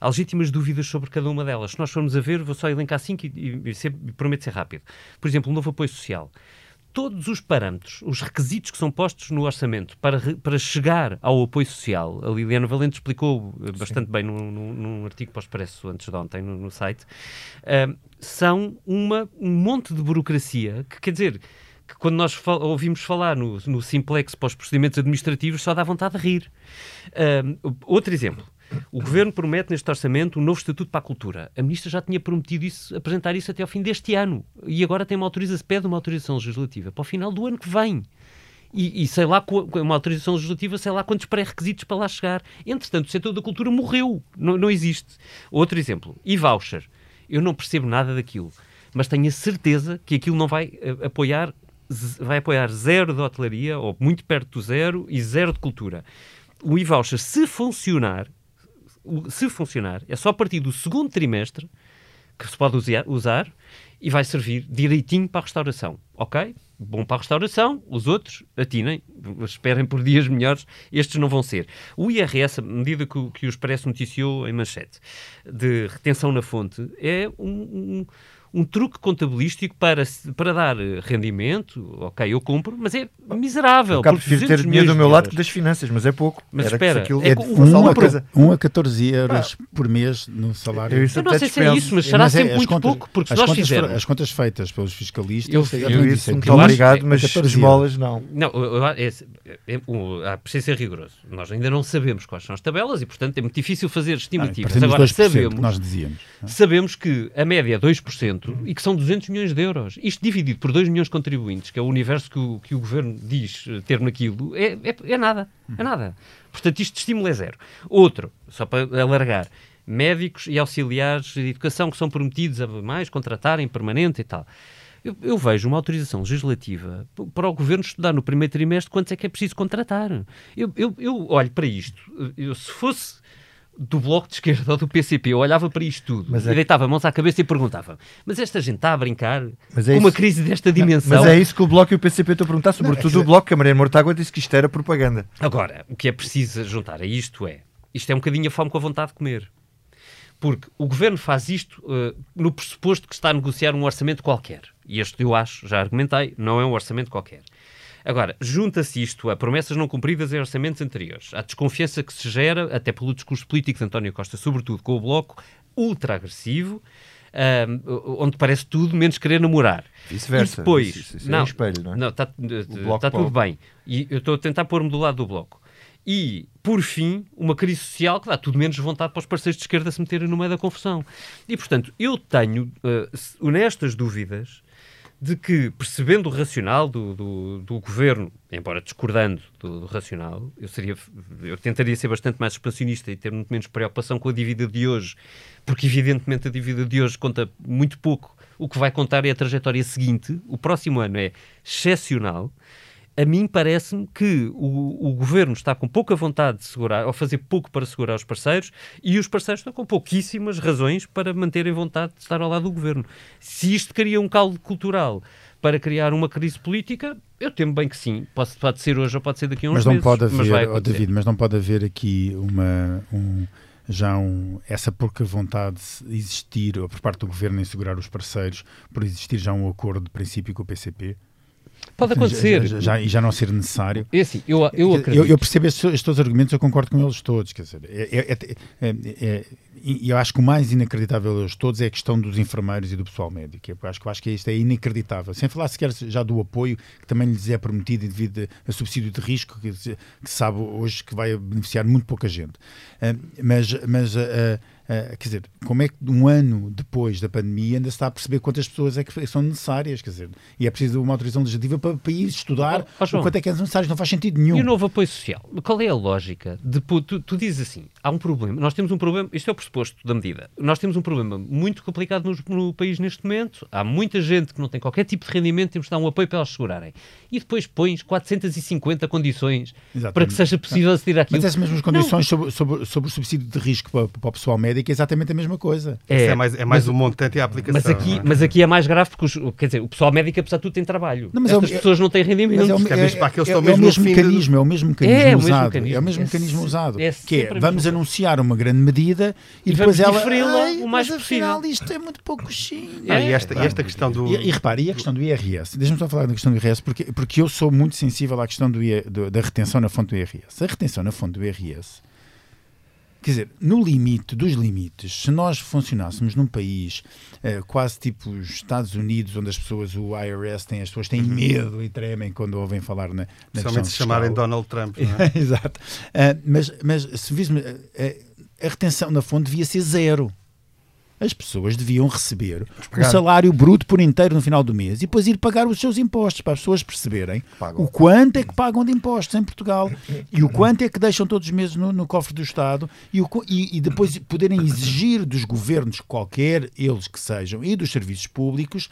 há legítimas dúvidas sobre cada uma delas. Se nós formos a ver, vou só elencar cinco e, e, e prometo ser rápido. Por exemplo, o novo apoio social todos os parâmetros, os requisitos que são postos no orçamento para, para chegar ao apoio social, a Liliana Valente explicou eh, bastante Sim. bem num, num, num, artigo para o Expresso antes de ontem no, no site, uh, são uma, um monte de burocracia que, quer dizer, que quando nós fal ouvimos falar no, no simplex para os procedimentos administrativos só dá vontade de rir. Uh, outro exemplo. O Governo promete neste orçamento um novo Estatuto para a Cultura. A Ministra já tinha prometido isso, apresentar isso até ao fim deste ano. E agora tem uma autorização, pede uma autorização legislativa para o final do ano que vem. E, e sei lá, uma autorização legislativa, sei lá quantos pré-requisitos para lá chegar. Entretanto, o setor da cultura morreu. Não, não existe. Outro exemplo. E voucher. Eu não percebo nada daquilo. Mas tenho a certeza que aquilo não vai eh, apoiar vai apoiar zero de hotelaria, ou muito perto do zero, e zero de cultura. O e-voucher, se funcionar, se funcionar, é só a partir do segundo trimestre que se pode usar e vai servir direitinho para a restauração. Ok? Bom para a restauração, os outros atinem, esperem por dias melhores, estes não vão ser. O IRS, a medida que, que o Expresso noticiou em manchete, de retenção na fonte, é um, um um truque contabilístico para, para dar rendimento, ok, eu compro, mas é miserável. Eu prefiro ter dinheiro do meu lado que das finanças, mas é pouco. Mas Era espera, aquilo... é, é um, a, coisa... 1 a 14 euros ah, por mês no salário. Eu, eu não sei se é isso, mas será mas é, sempre muito contas, pouco, porque se nós fizermos... As contas feitas pelos fiscalistas... Eu, eu, eu isso, muito obrigado, mas esmolas não. Não, é, é, é, precisa ser rigoroso. Nós ainda não sabemos quais são as tabelas e, portanto, é muito difícil fazer estimativas. Ah, Agora, sabemos, nós dizíamos. sabemos que a média é 2%, e que são 200 milhões de euros. Isto dividido por 2 milhões de contribuintes, que é o universo que o, que o governo diz eh, ter naquilo, é, é, é nada. É nada. Portanto, isto de estímulo é zero. Outro, só para alargar, médicos e auxiliares de educação que são prometidos a mais contratarem permanente e tal. Eu, eu, vejo uma autorização legislativa para o governo estudar no primeiro trimestre quantos é que é preciso contratar. Eu, eu, eu olho para isto, eu, se fosse do Bloco de Esquerda ou do PCP, eu olhava para isto tudo mas e é... deitava mãos à cabeça e perguntava: mas esta gente está a brincar mas é com uma crise desta dimensão? Mas é isso que o Bloco e o PCP estão a perguntar, sobretudo não, é o Bloco, que a Maria Mortágua disse que isto era propaganda. Agora, o que é preciso juntar a isto é: isto é um bocadinho a fome com a vontade de comer. Porque o governo faz isto uh, no pressuposto que está a negociar um orçamento qualquer. E este eu acho, já argumentei, não é um orçamento qualquer. Agora, junta-se isto a promessas não cumpridas em orçamentos anteriores, à desconfiança que se gera, até pelo discurso político de António Costa, sobretudo com o Bloco, ultra-agressivo, um, onde parece tudo menos querer namorar. Vice-versa. Depois, Isso- isso é não, um espelho, não é? Não, está tá tudo bem. E eu estou a tentar pôr-me do lado do Bloco. E, por fim, uma crise social que dá tudo menos vontade para os parceiros de esquerda se meterem no meio da confusão. E, portanto, eu tenho uh, honestas dúvidas de que, percebendo o racional do, do, do governo, embora discordando do, do racional, eu, seria, eu tentaria ser bastante mais expansionista e ter muito menos preocupação com a dívida de hoje, porque, evidentemente, a dívida de hoje conta muito pouco. O que vai contar é a trajetória seguinte. O próximo ano é excepcional. A mim parece-me que o, o governo está com pouca vontade de segurar, ou fazer pouco para segurar os parceiros, e os parceiros estão com pouquíssimas razões para manterem vontade de estar ao lado do governo. Se isto cria um caldo cultural para criar uma crise política, eu temo bem que sim. Pode, pode ser hoje ou pode ser daqui a uns mas não meses. pode mas vai haver, oh. David, mas não pode haver aqui uma um, já um, essa pouca vontade de existir ou por parte do governo em segurar os parceiros por existir já um acordo de princípio com o PCP Pode acontecer. já, já- já- e já não ser necessário É assim, eu, eu acredito. eu, eu percebo estes, estes todos os argumentos, eu concordo com eles todos. Quer dizer, é, é- é- é- é- e eu acho que o mais inacreditável deles todos é a questão dos enfermeiros e do pessoal médico. Eu acho que, eu acho que isto é inacreditável. Sem falar sequer já do apoio que também lhes é prometido devido a subsídio de risco, que, que se sabe hoje que vai beneficiar muito pouca gente. Ah, mas, mas ah, quer dizer, como é que um ano depois da pandemia ainda se está a perceber quantas pessoas é que são necessárias? Quer dizer, e é preciso uma autorização legislativa para, para ir estudar ó, João. o quanto é que é necessário. Não faz sentido nenhum. E o novo apoio social? Qual é a lógica? De, tu, tu dizes assim, há um problema, nós temos um problema, isto é o pressuposto da medida, nós temos um problema muito complicado no, no país neste momento, há muita gente que não tem qualquer tipo de rendimento, temos de dar um apoio para elas segurarem. E depois pões 450 condições para Exatamente. que seja possível aceder àquilo. Mas essas mesmas condições sobre, sobre, sobre o subsídio de risco para, para o pessoal médico é exatamente a mesma coisa. Isso é mais, é mais o montante e a aplicação. Mas aqui, é? mas aqui é mais grave porque, os, quer dizer, o pessoal médico, apesar de tudo, tem trabalho. Não, mas é Estas é- pessoas não têm rendimento. Mas é o, é, vezes para aqueles é- é o mesmo de- mecanismo, é o mesmo mecanismo É, usado. É o mesmo É mecanismo usado. é que é, vamos anunciar uma grande medida e, E depois ela. diferi-la "Ai, o mais mas possível." afinal isto é muito pouquinho. Ah, e, esta, e esta questão do. E, e repare, e a questão do IRS? Deixa-me só falar da questão do IRS, porque, porque eu sou muito sensível à questão do- da retenção na fonte do IRS. A retenção na fonte do IRS, quer dizer, no limite dos limites, se nós funcionássemos num país eh, quase tipo os Estados Unidos, onde as pessoas, o IRS, tem, as pessoas têm medo e tremem quando ouvem falar na, na Especialmente se chamarem. Donald Trump. Não é? Exato. Ah, mas, mas se víssemos, ah, ah, a retenção na fonte devia ser zero. As pessoas deviam receber o salário bruto por inteiro no final do mês e depois ir pagar os seus impostos para as pessoas perceberem Pagam. o quanto é que pagam de impostos em Portugal e o quanto é que deixam todos os meses no, no cofre do Estado e, o e- e depois poderem exigir dos governos, qualquer eles que sejam, e dos serviços públicos,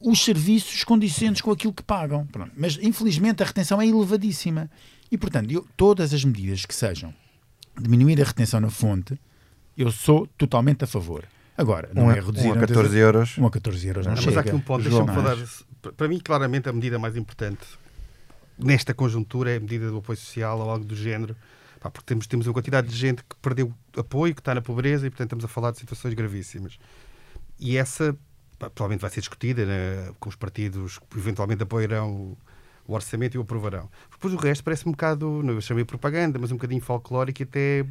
os serviços condicentes com aquilo que pagam. Pronto. Mas, infelizmente, a retenção é elevadíssima. E, portanto, eu- todas as medidas que sejam diminuir a retenção na fonte, eu sou totalmente a favor. Agora, não Um, é reduzir... um a 14 euros. Um a 14 euros não, Não, chega. mas há aqui um ponto, deixa-me é? falar. Para mim, claramente, a medida mais importante nesta conjuntura é a medida do apoio social ou algo do género. Pá, porque temos, temos uma quantidade de gente que perdeu apoio, que está na pobreza e, portanto, estamos a falar de situações gravíssimas. E essa, pá, provavelmente, vai ser discutida né, com os partidos que eventualmente apoiarão o, o orçamento e o aprovarão. Depois o resto parece um bocado, não eu chamei propaganda, mas um bocadinho folclórico e até,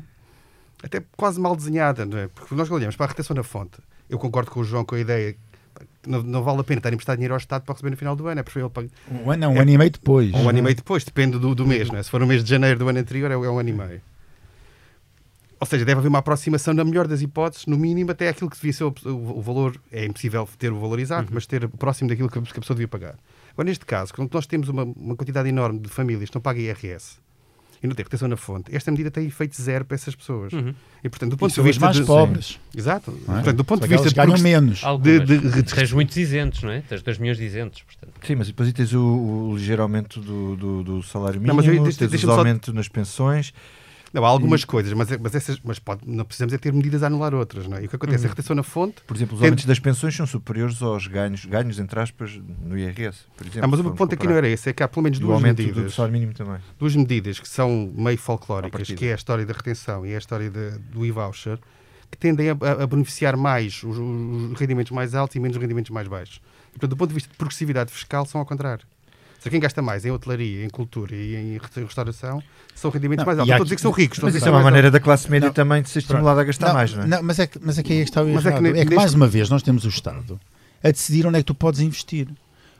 até quase mal desenhada, não é? Porque nós olhamos para a retenção na fonte. Eu concordo com o João com a ideia não, não vale a pena estar a emprestar dinheiro ao Estado para receber no final do ano. É preferível pagar Um ano, não, um ano e meio depois. um ano e meio depois, depende do, do mês. Não é? Se for no mês de janeiro do ano anterior, é, é um ano e meio. Ou seja, deve haver uma aproximação, na melhor das hipóteses, no mínimo, até aquilo que devia ser o, o- o valor. É impossível ter o valor exato, mas ter próximo daquilo que a, que a pessoa devia pagar. Agora, neste caso, quando nós temos uma, uma quantidade enorme de famílias que não pagam IRS e não têm retenção na fonte, esta medida tem efeito zero para essas pessoas. E, portanto, do E ponto de vista. mais de- pobres. Exato. não é? Portanto, do ponto Só de vista ganham progress- menos. De- de- Tens muitos isentos, não é? Tens 2 milhões de isentos, portanto. Sim, mas depois aí tens o, o ligeiro aumento do, do, do salário Não, mínimo, mas eu- tens o só- aumento nas pensões. Não, há algumas coisas, mas, é- mas, essas, mas pode, não precisamos é ter medidas a anular outras. Não é? E o que acontece? A retenção na fonte. Por exemplo, os aumentos das pensões são superiores aos ganhos, ganhos entre aspas, no IRS. Por exemplo, Ah, mas o ponto aqui comparar. não era esse, é que há pelo menos E duas aumento do medidas. salário mínimo também. duas medidas que são meio folclóricas, que é a história da retenção e a história de- do e-voucher, que tendem a, a- a beneficiar mais os, os rendimentos mais altos e menos os rendimentos mais baixos. E, portanto, do ponto de vista de progressividade fiscal, são ao contrário. Seja, quem gasta mais em hotelaria, em cultura e em restauração são rendimentos Não, mais altos. Não estou a dizer que são ricos. Mas isso que é uma maneira da classe média Não. também de ser estimulada a gastar mais, não é? Não, mas, é que, mas é que aí está o Mas é que errado. ne- É que, neste- mais uma vez nós temos o Estado a decidir onde é que tu podes investir.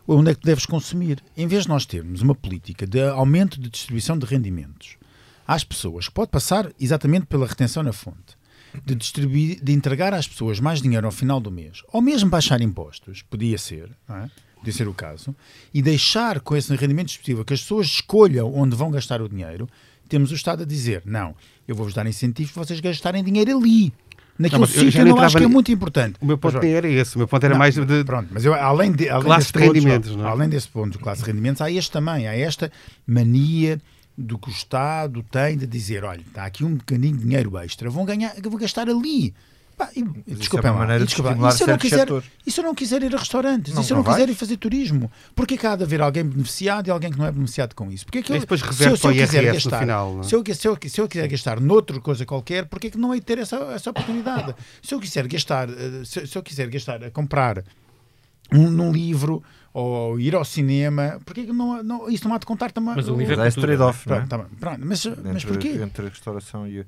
Onde é que tu deves consumir. Em vez de nós termos uma política de aumento de distribuição de rendimentos às pessoas, que pode passar exatamente pela retenção na fonte, de distribuir, de entregar às pessoas mais dinheiro ao final do mês, ou mesmo baixar impostos, podia ser, não é? Podia ser o caso, e deixar com esse rendimento disponível que as pessoas escolham onde vão gastar o dinheiro, temos o Estado a dizer, não, eu vou-vos dar incentivos para vocês gastarem dinheiro ali. Naquele eu sítio eu não acho que é muito importante. O meu ponto Mas, era esse. O meu ponto era não, mais de. Pronto, mas eu, além, de, além Classe de rendimentos, não é? além desse ponto de classe de rendimentos, há este também, há esta mania do que o Estado tem de dizer, olha, está aqui um bocadinho de dinheiro extra, vão ganhar, vou gastar ali. Pá, e, isso desculpem é uma maneira e de estimular e se eu não certos quiser, setores. e se eu não quiser ir a restaurantes, Não, e se eu não, não quiser ir fazer turismo, porquê que há de haver alguém beneficiado e alguém que não é beneficiado com isso? Porque é que eu, depois se eu, reverte se eu quiser gastar, final, é? se eu, se, eu, se eu quiser gastar noutra coisa qualquer, porquê que não hei de ter essa, essa oportunidade? Se eu quiser gastar, eh, se, se eu quiser gastar a comprar um, num livro ou ir ao cinema, porquê que não, não, isso não há de contar também? Mas o livro é Mas cultura, trade-off, não é? Pronto, tá pronto, mas, mas entre, porquê? entre a restauração e.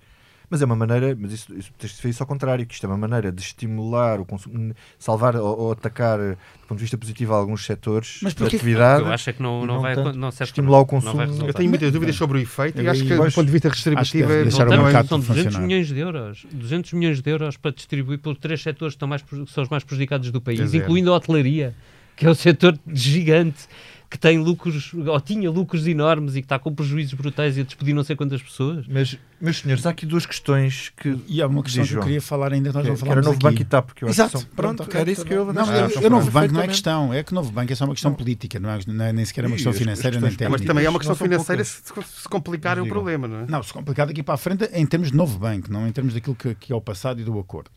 Mas é uma maneira, mas isso, isso tens de ver isso ao contrário, que isto é uma maneira de estimular o consumo, salvar ou, ou atacar eh, do ponto de vista positivo alguns setores Mas de porquê que- atividade. Eu acho é que não, e não, vai, tanto não estimular o não vai consumo. Eu tenho muitas dúvidas sobre o efeito e Eu acho que, do ponto de vista redistributivo, é- deixar o mercado são 200 funcionar. milhões de euros. 200 milhões de euros para distribuir pelos três setores que, estão mais, que são os mais prejudicados do país, é. incluindo a hotelaria, que é o setor gigante, que tem lucros, ou tinha lucros enormes e que está com prejuízos brutais e a despedir não sei quantas pessoas. Mas, meus senhores, há aqui duas questões que. E há uma questão que eu queria falar ainda, que nós que, não que era falámos novo aqui. banco e TAP, que eu acho Exato. que são. Pronto, ok, era isso que eu Não, eu- Ah, eu, novo banco não é questão, é que novo banco é só uma questão política, não é, não é nem sequer uma E questão as financeira nem questões Mas técnica. também é uma questão Não financeira se, se complicar é um Digam. problema, não é? Não, se complicado aqui para a frente em termos de novo banco, não em termos daquilo que, que é o passado e do acordo.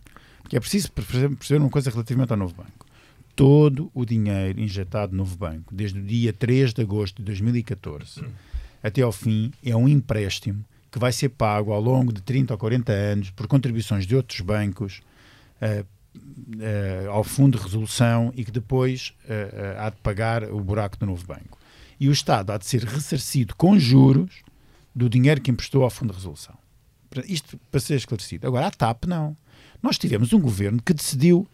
Porque é preciso perceber uma coisa relativamente ao novo banco. Todo o dinheiro injetado no novo banco, desde o dia 3 de agosto de 2014 até ao fim, é um empréstimo que vai ser pago ao longo de 30 ou 40 anos por contribuições de outros bancos eh, eh, ao fundo de resolução e que depois eh, há de pagar o buraco do novo banco. E o Estado há de ser ressarcido com juros do dinheiro que emprestou ao fundo de resolução. Isto para ser esclarecido. Agora, a TAP não. Nós tivemos um governo que decidiu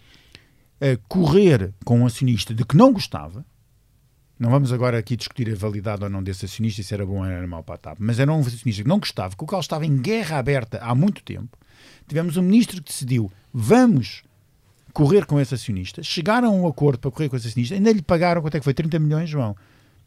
eh, correr com um acionista de que não gostava. Não vamos agora aqui discutir a validade ou não desse acionista, se era bom ou era mau para a TAP, mas era um acionista que não gostava, com o qual estava em guerra aberta há muito tempo. Tivemos um ministro que decidiu, vamos correr com esse acionista, chegaram a um acordo para correr com esse acionista, ainda lhe pagaram, quanto é que foi? 30 milhões, João?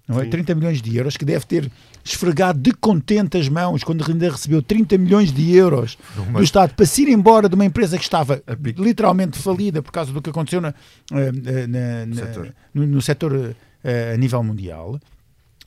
Não é? 30 milhões de euros, que deve ter esfregado de contente as mãos quando ainda recebeu 30 milhões de euros do Estado para se ir embora de uma empresa que estava A literalmente falida por causa do que aconteceu na- eh, eh, na- na- Setor. no, no setor eh, a nível mundial.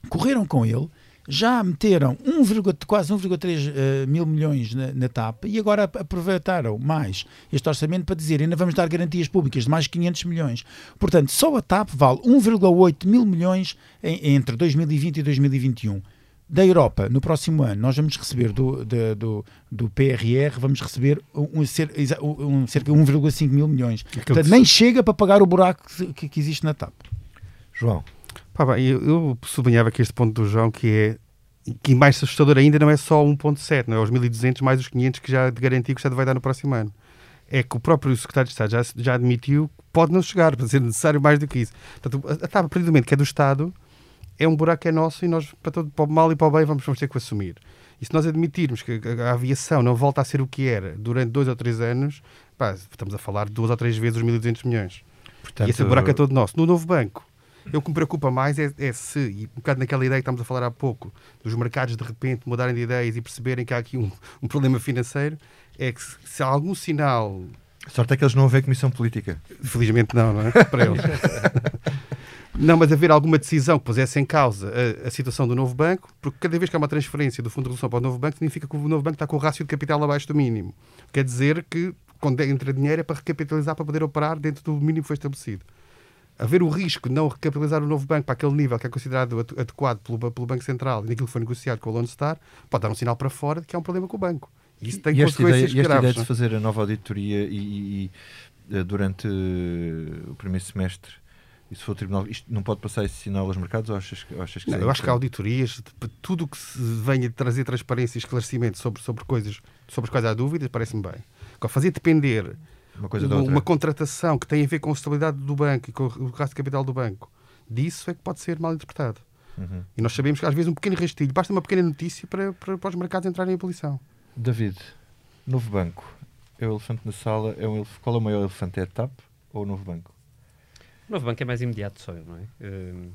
Correram com ele, já meteram 1, quase 1,3 eh, mil milhões na, na TAP e agora ap- aproveitaram mais este orçamento para dizer ainda vamos dar garantias públicas de mais 500 milhões. Portanto, só a TAP vale 1,8 mil milhões em- entre 2020 e 2021. Da Europa, no próximo ano, nós vamos receber do, da- do, do PRR, vamos receber um, um cerca de 1,5 mil milhões. Portanto, nem chega para pagar o buraco que, que existe na TAP. João, Pá, bem, eu, eu sublinhava aqui este ponto do João que é que mais assustador ainda não é só 1.7, não é os 1.200 mais os 500 que já de garantia que o Estado vai dar no próximo ano. É que o próprio Secretário de Estado já, já admitiu que pode não chegar, para ser necessário mais do que isso. Portanto, a, a a partir do momento que é do Estado, é um buraco que é nosso e nós, para, todo, para o mal e para o bem, vamos, vamos ter que assumir. E se nós admitirmos que a, a aviação não volta a ser o que era durante dois ou três anos, pá, estamos a falar duas ou três vezes os 1.200 milhões. portanto, E esse buraco é todo nosso. No novo banco, eu que me preocupa mais é, é se, e um bocado naquela ideia que estamos a falar há pouco, dos mercados de repente mudarem de ideias e perceberem que há aqui um, um problema financeiro, é que se, se há algum sinal, a sorte é que eles não vêem comissão política. felizmente não, não é? Para eles. Não, mas haver alguma decisão que pusesse em causa a, a situação do novo banco, porque cada vez que há uma transferência do Fundo de Resolução para o novo banco, significa que o novo banco está com o rácio de capital abaixo do mínimo. Quer dizer que quando entra dinheiro é para recapitalizar para poder operar dentro do mínimo que foi estabelecido. Haver o risco de não recapitalizar o novo banco para aquele nível que é considerado ade- adequado pelo, pelo Banco Central e naquilo que foi negociado com o Lone Star, pode dar um sinal para fora de que há um problema com o banco. E isso tem e esta ideia, e esta graves. ideia de fazer a nova auditoria e, e- e, eh, durante eh, o primeiro semestre E se for o Tribunal, isto não pode passar esse sinal aos mercados ou achas, ou achas que Não, eu acho que há auditorias, tudo o que se venha trazer transparência e esclarecimento sobre, sobre coisas sobre as quais há dúvidas, parece-me bem. Agora, fazer depender uma coisa uma, uma contratação que tem a ver com a estabilidade do banco e com o gasto de capital do banco, disso é que pode ser mal interpretado. Uhum. E nós sabemos que às vezes um pequeno rastilho, basta uma pequena notícia para, para, para os mercados entrarem em ebulição. David, novo banco. É o elefante na sala. É um elef... Qual é o maior elefante? É a TAP ou o novo banco? O novo banco é mais imediato só, não é? Hum,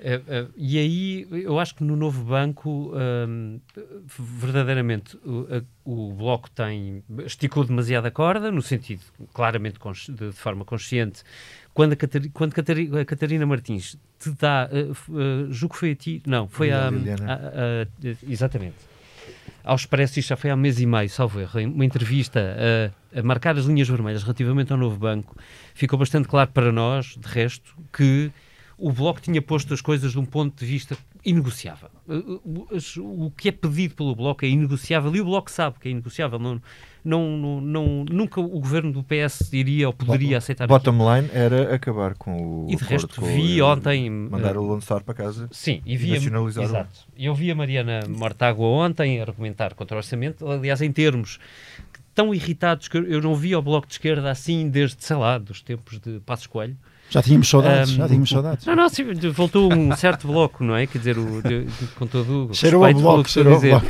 eh, eh, e aí eu acho que no novo banco hum, verdadeiramente o, a- o bloco tem esticou demasiado a corda no sentido claramente de, de forma consciente. Quando a, Catari- quando a Catarina Martins te dá eh, eh, julgo que foi a ti não foi a, a- a- exatamente. Ao Expresso, isto já foi há um mês e meio, salvo erro, uma entrevista a, a marcar as linhas vermelhas relativamente ao novo banco, ficou bastante claro para nós, de resto, que o Bloco tinha posto as coisas de um ponto de vista inegociável. O que é pedido pelo Bloco é inegociável e o Bloco sabe que é inegociável. Não, não, não, nunca o governo do PS iria ou poderia aceitar aquilo. Bottom line era acabar com o. E de resto, com o- vi ontem. Mandar uh, o Lone Star para casa. Sim, e via, nacionalizar exato. Eu vi a Mariana Mortágua ontem argumentar contra o orçamento, aliás, em termos tão irritados que eu- eu não vi o Bloco de Esquerda assim desde, sei lá, dos tempos de Passos Coelho. Já tínhamos saudades, Um, já tínhamos saudades. Não, não, sim, voltou um certo bloco, não é? Quer dizer, o, de- de- com todo o Cheirou a respeito bloco, que cheirou dizer. bloco.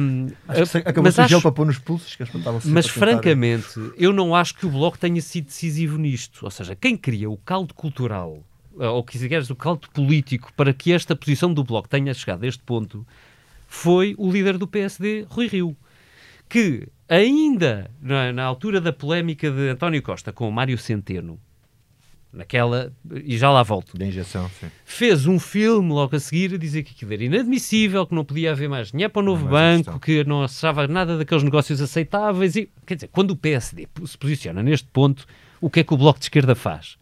Um, Acho que se- acabou mas se o gel para pôr nos pulsos, que eles mas francamente, eu não acho que o Bloco tenha sido decisivo nisto. Ou seja, quem cria o caldo cultural, eh, ou que se queres, o caldo político, para que esta posição do Bloco tenha chegado a este ponto, foi o líder do PSD, Rui Rio. Que ainda na, na altura da polémica de António Costa com o Mário Centeno, naquela, e já lá volto, Da injeção, sim. fez um filme logo a seguir a dizer que aquilo era inadmissível, que não podia haver mais dinheiro para o novo Não banco, que não achava nada daqueles negócios aceitáveis. E, quer dizer, quando o PSD se posiciona neste ponto, o que é que o Bloco de Esquerda faz?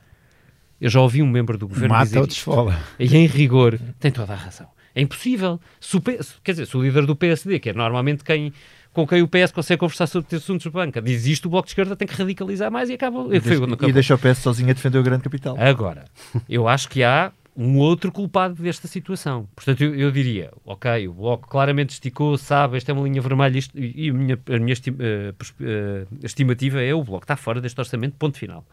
Eu já ouvi um membro do governo Mata dizer ou desfola. E em rigor, tem toda a razão. É impossível. Se o quer dizer, se o líder do PSD, que é normalmente quem, com quem o PS consegue conversar sobre assuntos de banca, diz isto, o Bloco de Esquerda tem que radicalizar mais e acaba. E, foi deixa, e deixa o PS sozinho a defender o grande capital. Agora, eu acho que há um outro culpado desta situação. Portanto, eu, eu diria, ok, o Bloco claramente esticou, sabe, esta é uma linha vermelha isto- e, a minha, a minha esti- eh, pers- eh, estimativa é o Bloco está fora deste orçamento, ponto final.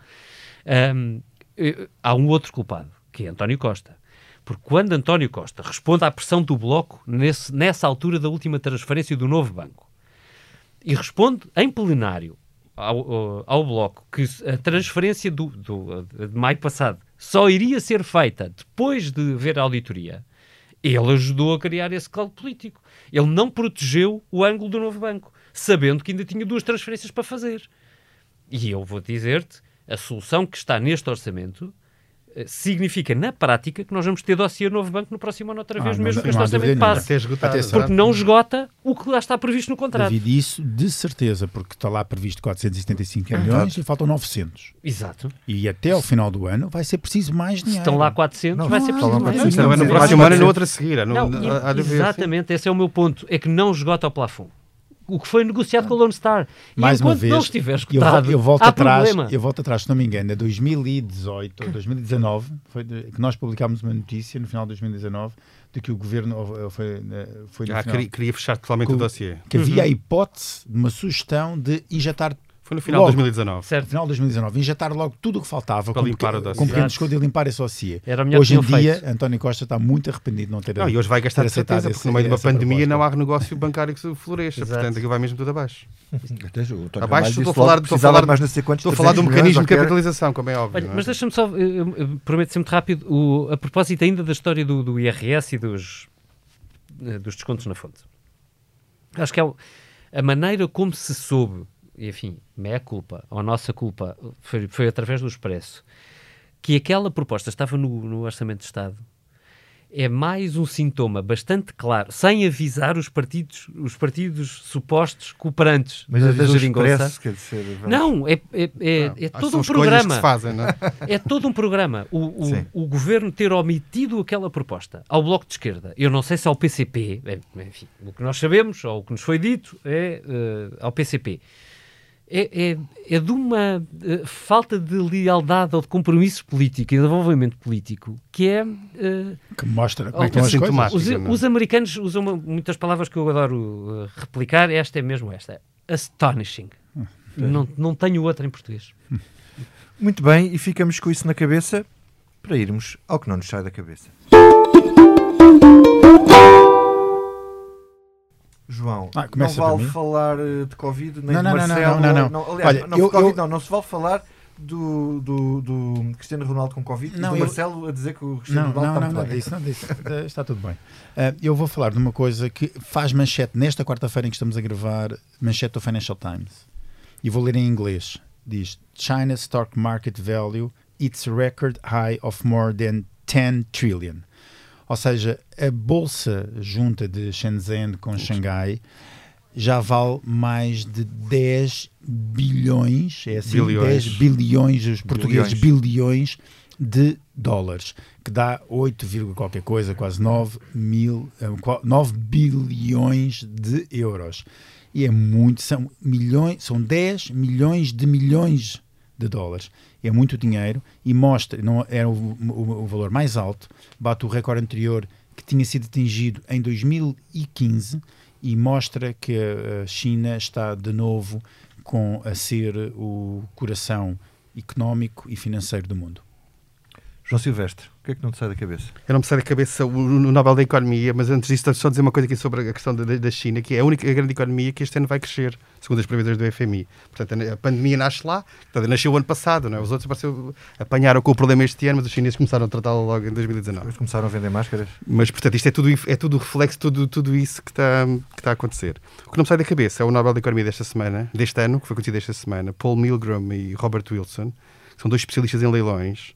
Eh, há um outro culpado, que é António Costa. Porque quando António Costa responde à pressão do Bloco nesse- nessa altura da última transferência do novo banco, e responde em plenário ao, ao- Bloco que a transferência do, do- de maio passado só iria ser feita depois de ver a auditoria, ele ajudou a criar esse caldo político. Ele não protegeu o ângulo do novo banco, sabendo que ainda tinha duas transferências para fazer. E eu vou dizer-te, a solução que está neste orçamento significa, na prática, que nós vamos ter dossiê novo banco no próximo ano outra Ah, vez, não- mesmo que não este há dúvida orçamento passe. Até esgotar. Atenção. Porque não esgota o que lá está previsto no contrato. David, isso de certeza, porque está lá previsto 475 milhões e faltam 900. Exato. E até ao final do ano vai ser preciso mais Se dinheiro. estão lá 400, Não, vai ser estão preciso lá mais. 400. Não, é no Sim, próximo vai ano e ser. no outro a seguir. Não, Não, não, há de haver, sim. exatamente, esse é o meu ponto. É que não esgota o plafond. O que foi negociado com a Lone Star. E Mais uma vez, não estiver eu, esgotado, vol- eu volto há atrás, problema. eu volto atrás, se não me engano, a 2018 ou 2019, foi de- que nós publicámos uma notícia no final de 2019 de que o governo foi, eh, foi no Ah, final, queria, queria fechar totalmente Com- o dossiê. que havia a Uhum. hipótese de uma sugestão de injetar Foi no final Logo. de 2019. no Certo. final de 2019, injetar logo tudo o que faltava Para com limpar o dossiê. com pequeno desconto e limpar esse dossiê. Era o melhor Hoje em dia, feito. António Costa está muito arrependido de não ter Não, e hoje vai gastar de certeza, porque no meio de uma pandemia proposta. não há negócio bancário que se floresça. Exato. Portanto, aquilo vai mesmo tudo abaixo. Abaixo, estou a falar- estou a falar- de mais não sei quantos, Estou a falar 300 mecanismo de capitalização, como é óbvio. Olha, é? mas deixa-me só, prometo ser muito rápido, o- a propósito ainda da história do, do IRS e dos, eh, dos descontos na fonte. Acho que é a maneira como se soube, enfim, meia culpa, ou nossa culpa, foi, foi através do Expresso, que aquela proposta estava no, no Orçamento de Estado, é mais um sintoma bastante claro, sem avisar os partidos, os partidos supostos cooperantes Mas da, é da das geringonça. express, quer dizer... vamos- Não, é, é, é, Não, é acho que todo um programa. fazem, não é? É todo um programa. O, o, o governo ter omitido aquela proposta ao Bloco de Esquerda, eu não sei se ao PCP, é, enfim, o que nós sabemos, ou o que nos foi dito, é eh, ao PCP. É, é, é de uma uh, falta de lealdade ou de compromisso político e de desenvolvimento político que é. Uh, que mostra como é que estão as coisas. Os, os, americanos usam uma, muitas palavras que eu adoro uh, replicar, esta é mesmo esta: astonishing. Hum, não, não tenho outra em português. Muito bem, e ficamos com isso na cabeça para irmos ao que não nos sai da cabeça. João, ah, não vale falar eh, de Covid, nem não, de não, Marcelo. Não, não, não. Aliás, Olha, não, eu, COVID, eu... não, não se vale falar do, do, do, Cristiano Ronaldo com Covid não, e do eu... Marcelo a dizer que o Cristiano não, Ronaldo não, está não, não, disso, não disso. Eh, está tudo bem. Uh, eu vou falar de uma coisa que faz manchete nesta quarta-feira em que estamos a gravar, manchete do Financial Times. E vou ler em inglês. Diz, China's stock market value its record high of more than 10 trillion. Ou seja, a bolsa junta de Shenzhen com Xangai já vale mais de 10 bilhões, é assim, bilhões. 10 bilhões, os portugueses bilhões, bilhões de dólares, que dá 8, qualquer coisa, quase 9, mil, 9 eh, bilhões de euros. E é muito, são milhões, são 10 milhões de milhões de dólares é muito dinheiro e mostra, não era o, o, o valor mais alto, bate o recorde anterior que tinha sido atingido em 2015 e mostra que a China está de novo com a ser o coração económico e financeiro do mundo. João Silvestre, o que é que não te sai da cabeça? Eu não me sai da cabeça o, o Nobel da Economia, mas antes disso, só dizer uma coisa aqui sobre a questão da, da China, que é a única grande economia que este ano vai crescer, segundo as previsões do FMI. Portanto, a pandemia nasce lá, portanto, nasceu o ano passado, não é? os outros apareceu, apanharam com o problema este ano, mas os chineses começaram a tratá-lo logo em 2019. Eles começaram a vender máscaras. Mas, portanto, isto é tudo, é tudo reflexo de tudo, tudo isso que está, que está a acontecer. O que não me sai da cabeça é o Nobel da Economia desta semana, deste ano, que foi acontecido esta semana, Paul Milgram e Robert Wilson, que são dois especialistas em leilões,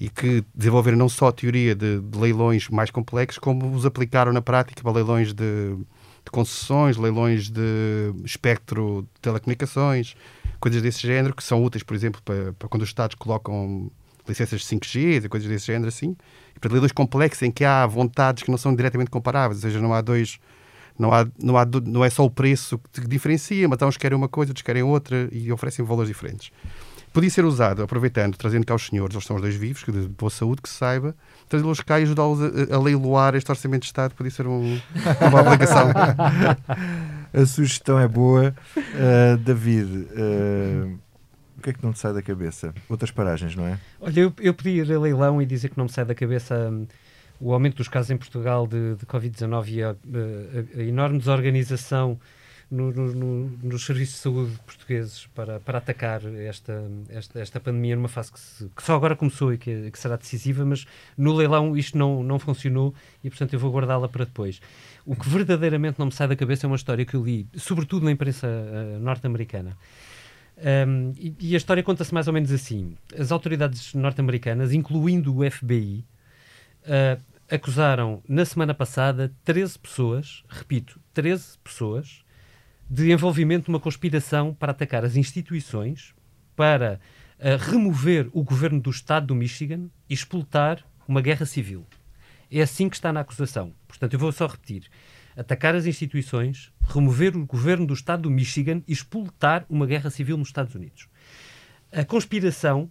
e que desenvolveram não só a teoria de, de, leilões mais complexos, como os aplicaram na prática para leilões de, de concessões, leilões de espectro de telecomunicações, coisas desse género, que são úteis, por exemplo, para, para quando os Estados colocam licenças de 5G e coisas desse género assim, e para leilões complexos em que há vontades que não são diretamente comparáveis, ou seja, não há dois não, há, não, há, não é só o preço que diferencia, mas uns querem uma coisa, outros querem outra e oferecem valores diferentes podia ser usado, aproveitando, trazendo cá os senhores, eles são os dois vivos, que de boa saúde, que se saiba, trazê-los cá e ajudá-los a, a, leiloar este Orçamento de Estado, podia ser um, uma aplicação. a sugestão é boa. Uh, David, uh, o que é que não te sai da cabeça? Outras paragens, não é? Olha, eu, eu podia ir a leilão e dizer que não me sai da cabeça um, o aumento dos casos em Portugal de, de Covid-19 e a, a, a enorme desorganização no, no, nos serviços de saúde portugueses para, para atacar esta, esta, esta pandemia numa fase que, se, que só agora começou e que, que, será decisiva, mas no leilão isto não, não funcionou e, portanto, eu vou guardá-la para depois. O que verdadeiramente não me sai da cabeça é uma história que eu li, sobretudo na imprensa uh, norte-americana. Um, e, e, a história conta-se mais ou menos assim: as autoridades norte-americanas, incluindo o FBI, uh, eh, acusaram na semana passada 13 pessoas, repito, 13 pessoas, de envolvimento numa conspiração para atacar as instituições, para uh, remover o governo do Estado do Michigan e explotar uma guerra civil. É assim que está na acusação. Portanto, eu vou só repetir. Atacar as instituições, remover o governo do Estado do Michigan e explotar uma guerra civil nos Estados Unidos. A conspiração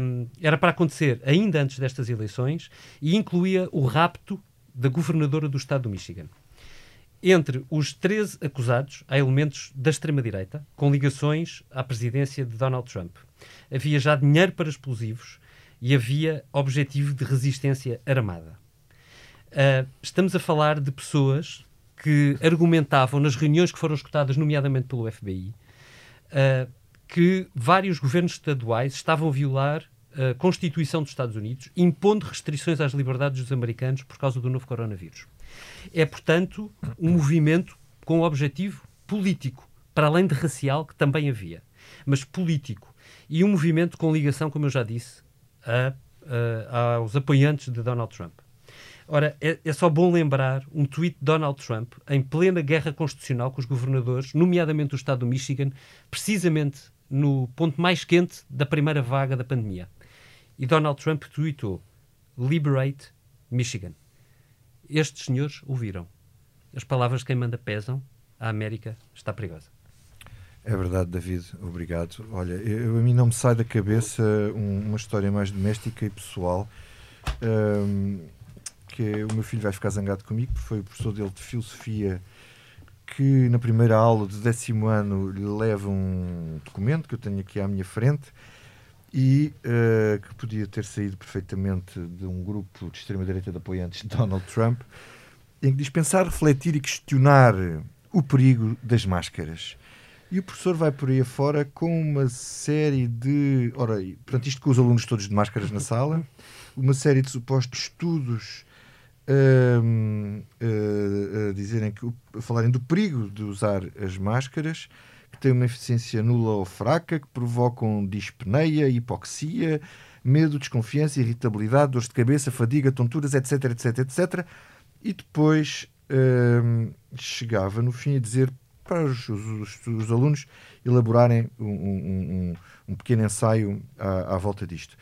um, era para acontecer ainda antes destas eleições e incluía o rapto da governadora do Estado do Michigan. Entre os 13 acusados, há elementos da extrema-direita, com ligações à presidência de Donald Trump. Havia já dinheiro para explosivos e havia objetivo de resistência armada. Uh, estamos a falar de pessoas que argumentavam nas reuniões que foram escutadas, nomeadamente pelo FBI, uh, que vários governos estaduais estavam a violar a Constituição dos Estados Unidos, impondo restrições às liberdades dos americanos por causa do novo coronavírus. É, portanto, um movimento com objetivo político, para além de racial, que também havia, mas político. E um movimento com ligação, como eu já disse, a, a, aos apoiantes de Donald Trump. Ora, é, é, só bom lembrar um tweet de Donald Trump em plena guerra constitucional com os governadores, nomeadamente do estado do Michigan, precisamente no ponto mais quente da primeira vaga da pandemia. E Donald Trump tweetou: Liberate Michigan. Estes senhores ouviram. As palavras de quem manda pesam. A América está perigosa. É verdade, David, obrigado. Olha, eu, a mim não me sai da cabeça um, uma história mais doméstica e pessoal. Um, que é, o meu filho vai ficar zangado comigo, porque foi o professor dele de filosofia que na primeira aula do décimo ano lhe leva um documento que eu tenho aqui à minha frente e uh, que podia ter saído perfeitamente de um grupo de extrema-direita de apoiantes de Donald Trump, em que diz pensar, refletir e questionar o perigo das máscaras. E o professor vai por aí afora com uma série de. Ora, portanto, isto com os alunos todos de máscaras na sala, uma série de supostos estudos uh, uh, dizerem que, a falarem do perigo de usar as máscaras, que têm uma eficiência nula ou fraca, que provocam dispneia, hipoxia, medo, desconfiança, irritabilidade, dores de cabeça, fadiga, tonturas, etc, etc, etc. E depois uh, chegava no fim a dizer para os, os, os alunos elaborarem um, um, um, pequeno ensaio à, à, volta disto.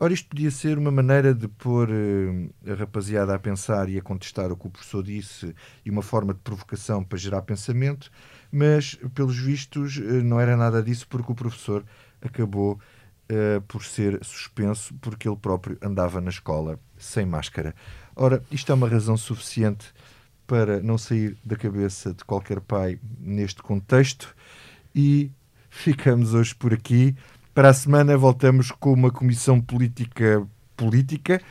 Ora, isto podia ser uma maneira de pôr uh, a rapaziada a pensar e a contestar o que o professor disse e uma forma de provocação para gerar pensamento, mas, pelos vistos, uh, não era nada disso porque o professor acabou uh, por ser suspenso porque ele próprio andava na escola sem máscara. Ora, isto é uma razão suficiente para não sair da cabeça de qualquer pai neste contexto. E ficamos hoje por aqui. Para a semana voltamos com uma comissão política política.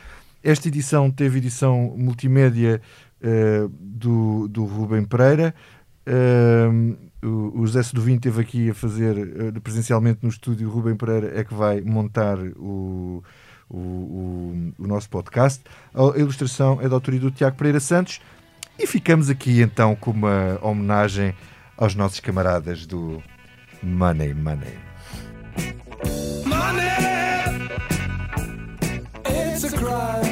Esta edição teve edição multimédia uh, do, do Rubem Pereira. Uh, o, José Sedovim esteve aqui a fazer uh, presencialmente no estúdio. O Rubem Pereira é que vai montar o, o, o, o nosso podcast. A ilustração é da autoria do Tiago Pereira Santos. E ficamos aqui então com uma homenagem aos nossos camaradas do Money Money. Money, it's a crime.